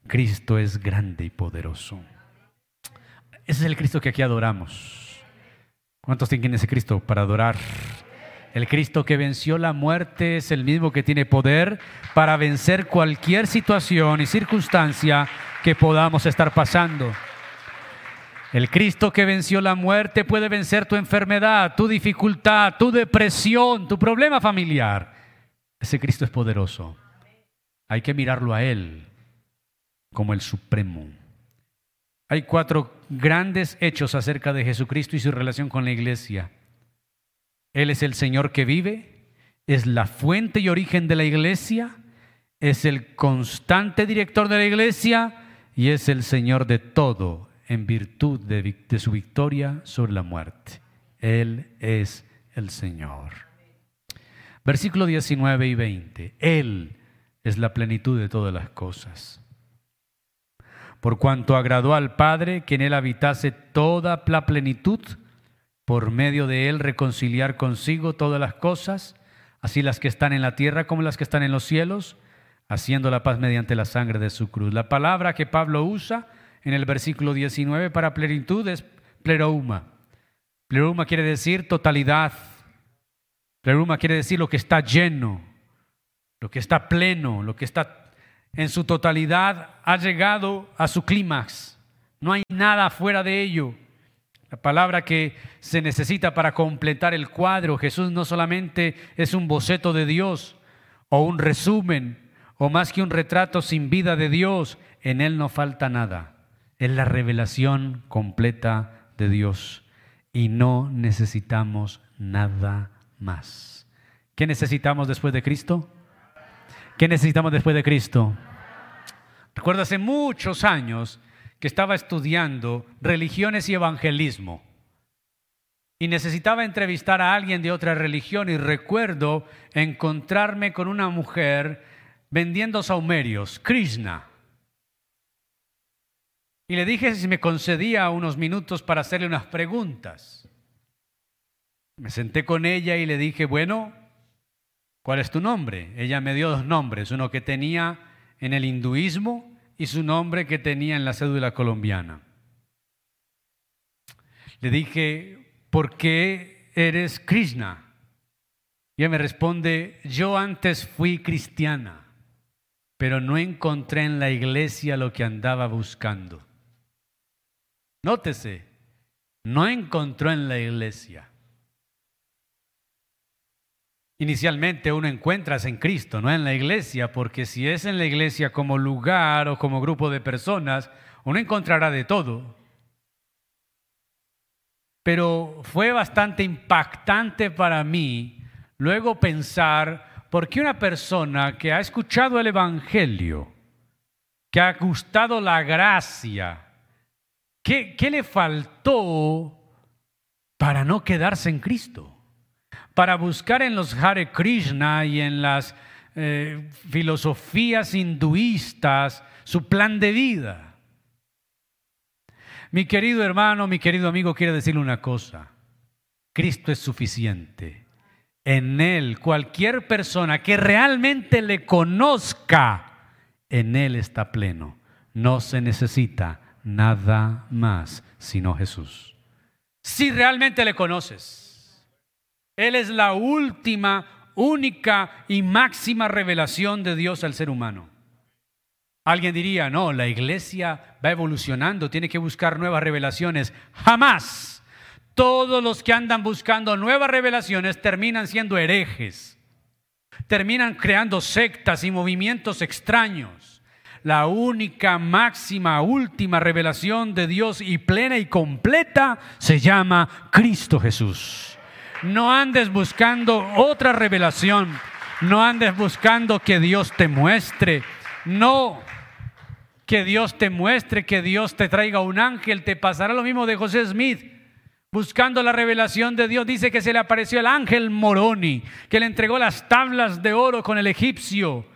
Cristo es grande y poderoso. Ese es el Cristo que aquí adoramos. ¿Cuántos tienen ese Cristo para adorar? El Cristo que venció la muerte es el mismo que tiene poder para vencer cualquier situación y circunstancia que podamos estar pasando. El Cristo que venció la muerte puede vencer tu enfermedad, tu dificultad, tu depresión, tu problema familiar. Ese Cristo es poderoso. Hay que mirarlo a Él como el Supremo. Hay cuatro grandes hechos acerca de Jesucristo y su relación con la iglesia. Él es el Señor que vive, es la fuente y origen de la iglesia, es el constante director de la iglesia y es el Señor de todo en virtud de, su victoria sobre la muerte. Él es el Señor. Versículo 19 y 20. Él es la plenitud de todas las cosas. Por cuanto agradó al Padre que en Él habitase toda la plenitud, por medio de él reconciliar consigo todas las cosas, así las que están en la tierra como las que están en los cielos, haciendo la paz mediante la sangre de su cruz. La palabra que Pablo usa en el versículo 19 para plenitud es plerouma. Plerouma quiere decir totalidad. Plerouma quiere decir lo que está lleno, lo que está pleno, lo que está en su totalidad ha llegado a su clímax. No hay nada fuera de ello. La palabra que se necesita para completar el cuadro. Jesús no solamente es un boceto de Dios o un resumen o más que un retrato sin vida de Dios. En Él no falta nada. Es la revelación completa de Dios y no necesitamos nada más. ¿Qué necesitamos después de Cristo? ¿Qué necesitamos después de Cristo? Recuerdo hace muchos años que estaba estudiando religiones y evangelismo. Y necesitaba entrevistar a alguien de otra religión y recuerdo encontrarme con una mujer vendiendo saumerios, Krishna. Y le dije si me concedía unos minutos para hacerle unas preguntas. Me senté con ella y le dije, bueno, ¿Cuál es tu nombre? Ella me dio dos nombres, uno que tenía en el hinduismo y su nombre que tenía en la cédula colombiana. Le dije, ¿por qué eres Krishna? Y ella me responde, yo antes fui cristiana, pero no encontré en la iglesia lo que andaba buscando. Nótese, no encontró en la iglesia. Inicialmente uno encuentra en Cristo, no en la iglesia, porque si es en la iglesia como lugar o como grupo de personas, uno encontrará de todo. Pero fue bastante impactante para mí luego pensar por qué una persona que ha escuchado el Evangelio, que ha gustado la gracia, ¿qué, qué le faltó para no quedarse en Cristo? Para buscar en los Hare Krishna y en las eh, filosofías hinduistas su plan de vida. Mi querido hermano, mi querido amigo, quiere decirle una cosa. Cristo es suficiente. En Él, cualquier persona que realmente le conozca, en Él está pleno. No se necesita nada más sino Jesús. Si realmente le conoces. Él es la última, única y máxima revelación de Dios al ser humano. Alguien diría, no, la iglesia va evolucionando, tiene que buscar nuevas revelaciones. Jamás. Todos los que andan buscando nuevas revelaciones terminan siendo herejes. Terminan creando sectas y movimientos extraños. La única, máxima, última revelación de Dios y plena y completa se llama Cristo Jesús. No andes buscando otra revelación. No andes buscando que Dios te muestre. No, que Dios te muestre, que Dios te traiga un ángel. Te pasará lo mismo de José Smith. Buscando la revelación de Dios, dice que se le apareció el ángel Moroni, que le entregó las tablas de oro con el egipcio.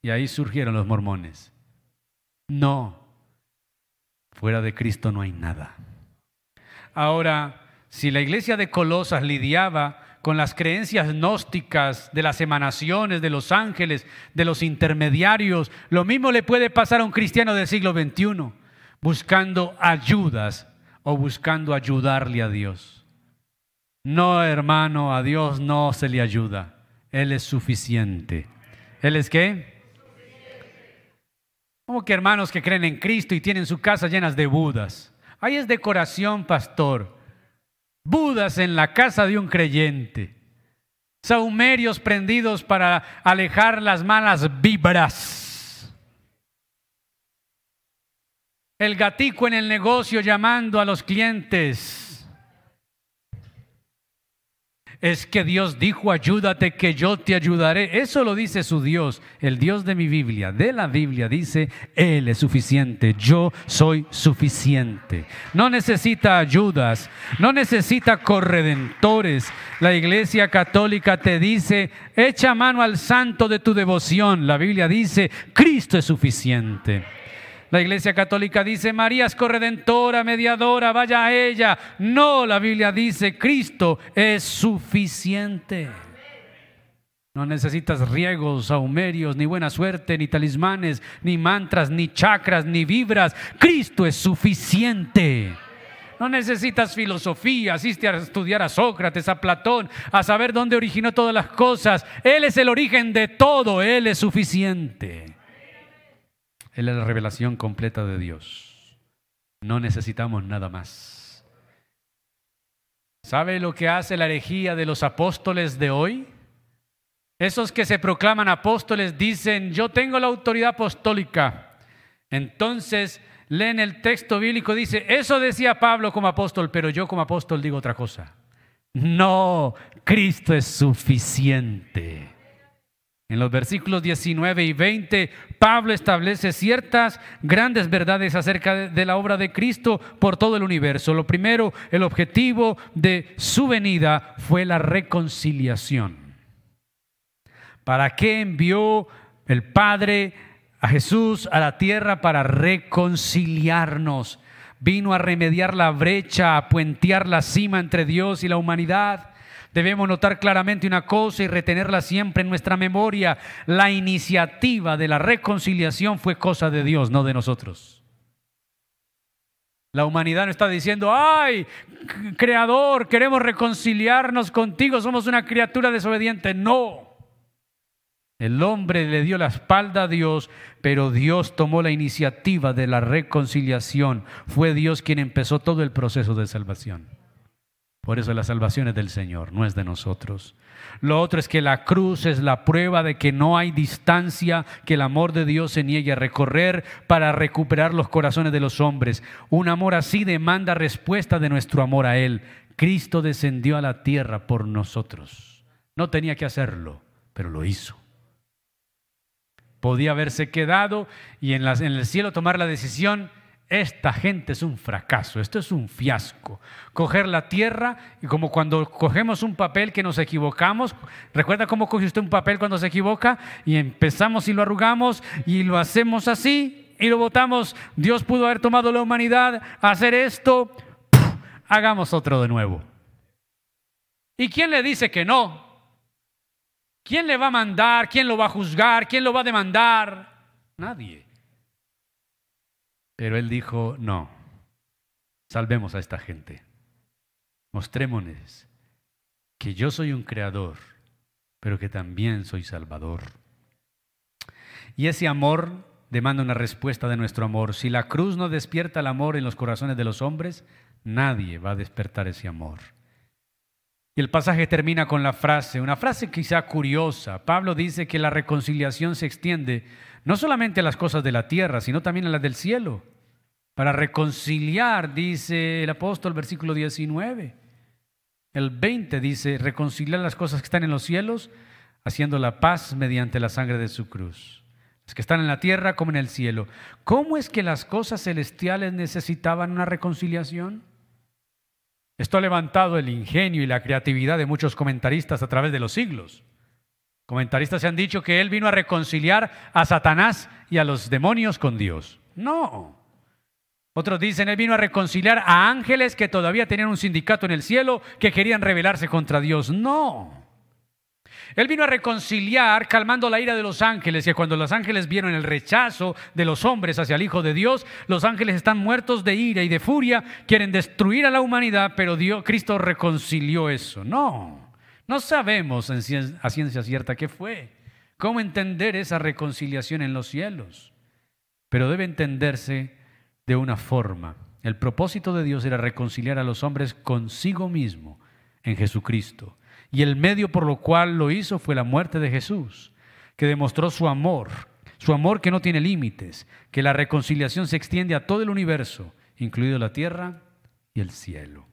Y ahí surgieron los mormones. No, fuera de Cristo no hay nada. Ahora, si la iglesia de Colosas lidiaba con las creencias gnósticas de las emanaciones, de los ángeles, de los intermediarios, lo mismo le puede pasar a un cristiano del siglo XXI, buscando ayudas o buscando ayudarle a Dios. No, hermano, a Dios no se le ayuda. Él es suficiente. ¿Él es qué? Como que hermanos que creen en Cristo y tienen su casa llenas de budas. Ahí es decoración, pastor. Budas en la casa de un creyente. Saumerios prendidos para alejar las malas vibras. El gatico en el negocio llamando a los clientes es que Dios dijo, ayúdate que yo te ayudaré. Eso lo dice su Dios, el Dios de mi Biblia, de la Biblia, dice, Él es suficiente, yo soy suficiente. No necesita ayudas, no necesita corredentores. La Iglesia Católica te dice, echa mano al santo de tu devoción. La Biblia dice, Cristo es suficiente. La Iglesia Católica dice, María es corredentora, mediadora, vaya a ella. No, la Biblia dice, Cristo es suficiente. No necesitas riegos, saumerios, ni buena suerte, ni talismanes, ni mantras, ni chakras, ni vibras. Cristo es suficiente. No necesitas filosofía, asiste a estudiar a Sócrates, a Platón, a saber dónde originó todas las cosas. Él es el origen de todo, Él es suficiente. Él es la revelación completa de Dios. No necesitamos nada más. ¿Sabe lo que hace la herejía de los apóstoles de hoy? Esos que se proclaman apóstoles dicen, yo tengo la autoridad apostólica. Entonces leen el texto bíblico, dice, eso decía Pablo como apóstol, pero yo como apóstol digo otra cosa. No, Cristo es suficiente. En los versículos 19 y 20, Pablo establece ciertas grandes verdades acerca de la obra de Cristo por todo el universo. Lo primero, el objetivo de su venida fue la reconciliación. ¿Para qué envió el Padre a Jesús a la tierra? Para reconciliarnos. Vino a remediar la brecha, a puentear la cima entre Dios y la humanidad Debemos notar claramente una cosa y retenerla siempre en nuestra memoria. La iniciativa de la reconciliación fue cosa de Dios, no de nosotros. La humanidad no está diciendo, ay, creador, queremos reconciliarnos contigo, somos una criatura desobediente. No. El hombre le dio la espalda a Dios, pero Dios tomó la iniciativa de la reconciliación. Fue Dios quien empezó todo el proceso de salvación. Por eso la salvación es del Señor, no es de nosotros. Lo otro es que la cruz es la prueba de que no hay distancia que el amor de Dios se niegue a recorrer para recuperar los corazones de los hombres. Un amor así demanda respuesta de nuestro amor a Él. Cristo descendió a la tierra por nosotros. No tenía que hacerlo, pero lo hizo. Podía haberse quedado y en, en el cielo tomar la decisión esta gente es un fracaso, esto es un fiasco. Coger la tierra y como cuando cogemos un papel que nos equivocamos, ¿recuerda cómo coge usted un papel cuando se equivoca? Y empezamos y lo arrugamos y lo hacemos así y lo votamos. Dios pudo haber tomado la humanidad a hacer esto, hagamos otro de nuevo. ¿Y quién le dice que no? ¿Quién le va a mandar? ¿Quién lo va a juzgar? ¿Quién lo va a demandar? Nadie. Pero él dijo, no, salvemos a esta gente. Mostrémonos que yo soy un creador, pero que también soy salvador. Y ese amor demanda una respuesta de nuestro amor. Si la cruz no despierta el amor en los corazones de los hombres, nadie va a despertar ese amor. Y el pasaje termina con la frase, una frase quizá curiosa. Pablo dice que la reconciliación se extiende no solamente a las cosas de la tierra, sino también a las del cielo. Para reconciliar, dice el apóstol, versículo 19. El 20 dice, reconciliar las cosas que están en los cielos, haciendo la paz mediante la sangre de su cruz. Las que están en la tierra como en el cielo. ¿Cómo es que las cosas celestiales necesitaban una reconciliación? Esto ha levantado el ingenio y la creatividad de muchos comentaristas a través de los siglos. Comentaristas se han dicho que Él vino a reconciliar a Satanás y a los demonios con Dios. No. Otros dicen, Él vino a reconciliar a ángeles que todavía tenían un sindicato en el cielo que querían rebelarse contra Dios. No. Él vino a reconciliar calmando la ira de los ángeles, y cuando los ángeles vieron el rechazo de los hombres hacia el Hijo de Dios, los ángeles están muertos de ira y de furia, quieren destruir a la humanidad, pero Dios, Cristo reconcilió eso. No, no sabemos a ciencia cierta qué fue, cómo entender esa reconciliación en los cielos, pero debe entenderse de una forma. El propósito de Dios era reconciliar a los hombres consigo mismo en Jesucristo. Y el medio por lo cual lo hizo fue la muerte de Jesús, que demostró su amor, su amor que no tiene límites, que la reconciliación se extiende a todo el universo, incluido la tierra y el cielo.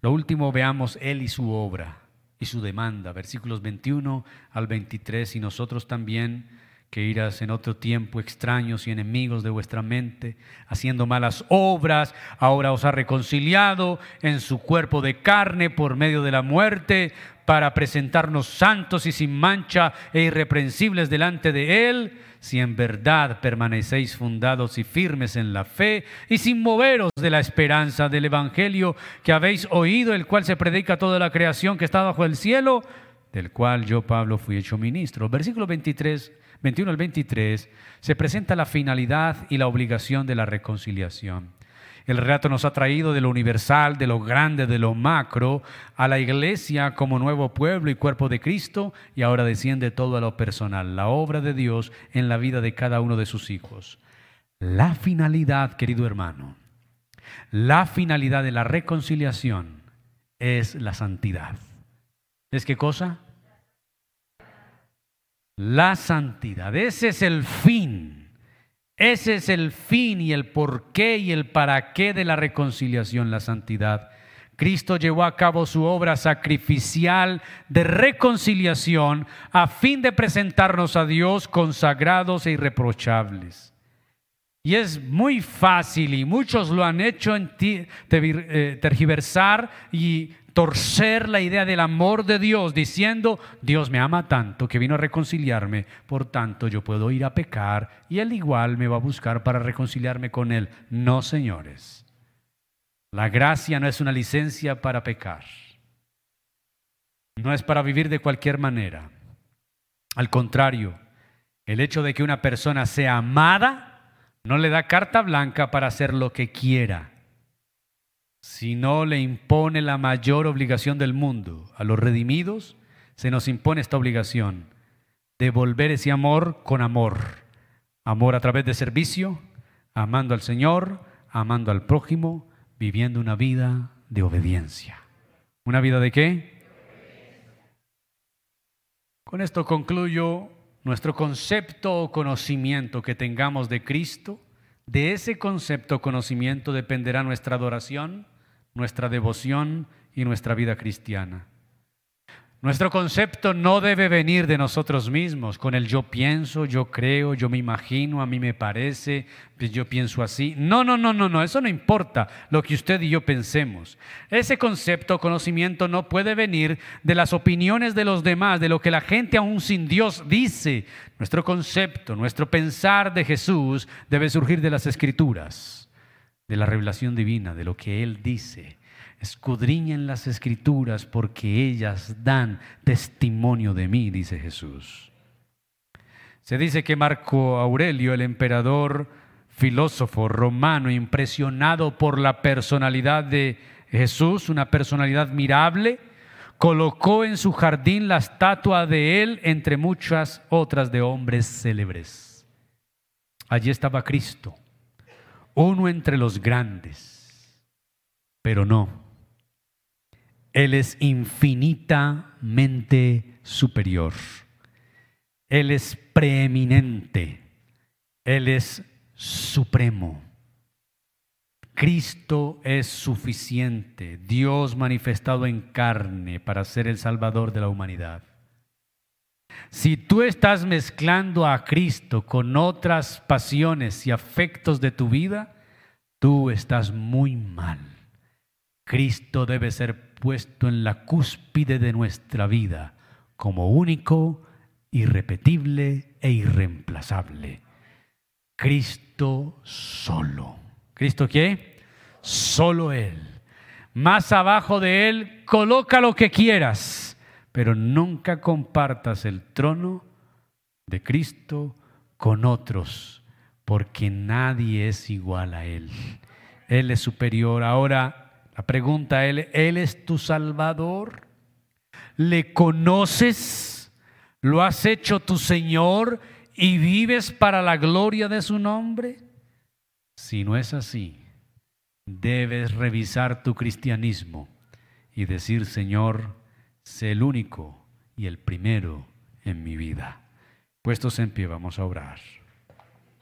Lo último, veamos Él y su obra y su demanda, versículos 21 al 23, y nosotros también que irás en otro tiempo extraños y enemigos de vuestra mente, haciendo malas obras, ahora os ha reconciliado en su cuerpo de carne por medio de la muerte, para presentarnos santos y sin mancha e irreprensibles delante de Él, si en verdad permanecéis fundados y firmes en la fe y sin moveros de la esperanza del Evangelio que habéis oído, el cual se predica toda la creación que está bajo el cielo, del cual yo, Pablo, fui hecho ministro. Versículo 23 21 al 23, se presenta la finalidad y la obligación de la reconciliación. El relato nos ha traído de lo universal, de lo grande, de lo macro, a la iglesia como nuevo pueblo y cuerpo de Cristo, y ahora desciende todo a lo personal, la obra de Dios en la vida de cada uno de sus hijos. La finalidad, querido hermano, la finalidad de la reconciliación es la santidad. ¿Es qué cosa? La santidad. Ese es el fin. Ese es el fin y el porqué y el para qué de la reconciliación, la santidad. Cristo llevó a cabo su obra sacrificial de reconciliación a fin de presentarnos a Dios consagrados e irreprochables. Y es muy fácil y muchos lo han hecho en eh, tergiversar y torcer la idea del amor de Dios diciendo, Dios me ama tanto que vino a reconciliarme, por tanto yo puedo ir a pecar y Él igual me va a buscar para reconciliarme con Él. No, señores. La gracia no es una licencia para pecar. no es para vivir de cualquier manera. Al contrario, el hecho de que una persona sea amada no le da carta blanca para hacer lo que quiera, sino le impone la mayor obligación del mundo. A los redimidos se nos impone esta obligación, devolver ese amor con amor. Amor a través de servicio, amando al Señor, amando al prójimo, viviendo una vida de obediencia. ¿Una vida de qué? Con esto concluyo nuestro concepto o conocimiento que tengamos de Cristo. De ese concepto o conocimiento dependerá nuestra adoración, nuestra devoción y nuestra vida cristiana. Nuestro concepto no debe venir de nosotros mismos, con el yo pienso, yo creo, yo me imagino, a mí me parece, pues yo pienso así. No, no, no, no, no, eso no importa lo que usted y yo pensemos. Ese concepto, conocimiento no puede venir de las opiniones de los demás, de lo que la gente aún sin Dios dice. Nuestro concepto, nuestro pensar de Jesús debe surgir de las escrituras, de la revelación divina, de lo que Él dice escudriñen las escrituras porque ellas dan testimonio de mí, dice Jesús. Se dice que Marco Aurelio, el emperador filósofo romano, impresionado por la personalidad de Jesús, una personalidad mirable, colocó en su jardín la estatua de él entre muchas otras de hombres célebres. Allí estaba Cristo, uno entre los grandes, pero no él es infinitamente superior. Él es preeminente. Él es supremo. Cristo es suficiente, Dios manifestado en carne para ser el Salvador de la humanidad. Si tú estás mezclando a Cristo con otras pasiones y afectos de tu vida, tú estás muy mal. Cristo debe ser puesto en la cúspide de nuestra vida como único, irrepetible e irreemplazable. Cristo solo. ¿Cristo qué? Solo Él. Más abajo de Él, coloca lo que quieras, pero nunca compartas el trono de Cristo con otros, porque nadie es igual a Él. Él es superior. Ahora, la pregunta, ¿él, ¿Él es tu Salvador? ¿Le conoces? ¿Lo has hecho tu Señor y vives para la gloria de su nombre? Si no es así, debes revisar tu cristianismo y decir, Señor, sé el único y el primero en mi vida. Puestos en pie, vamos a orar.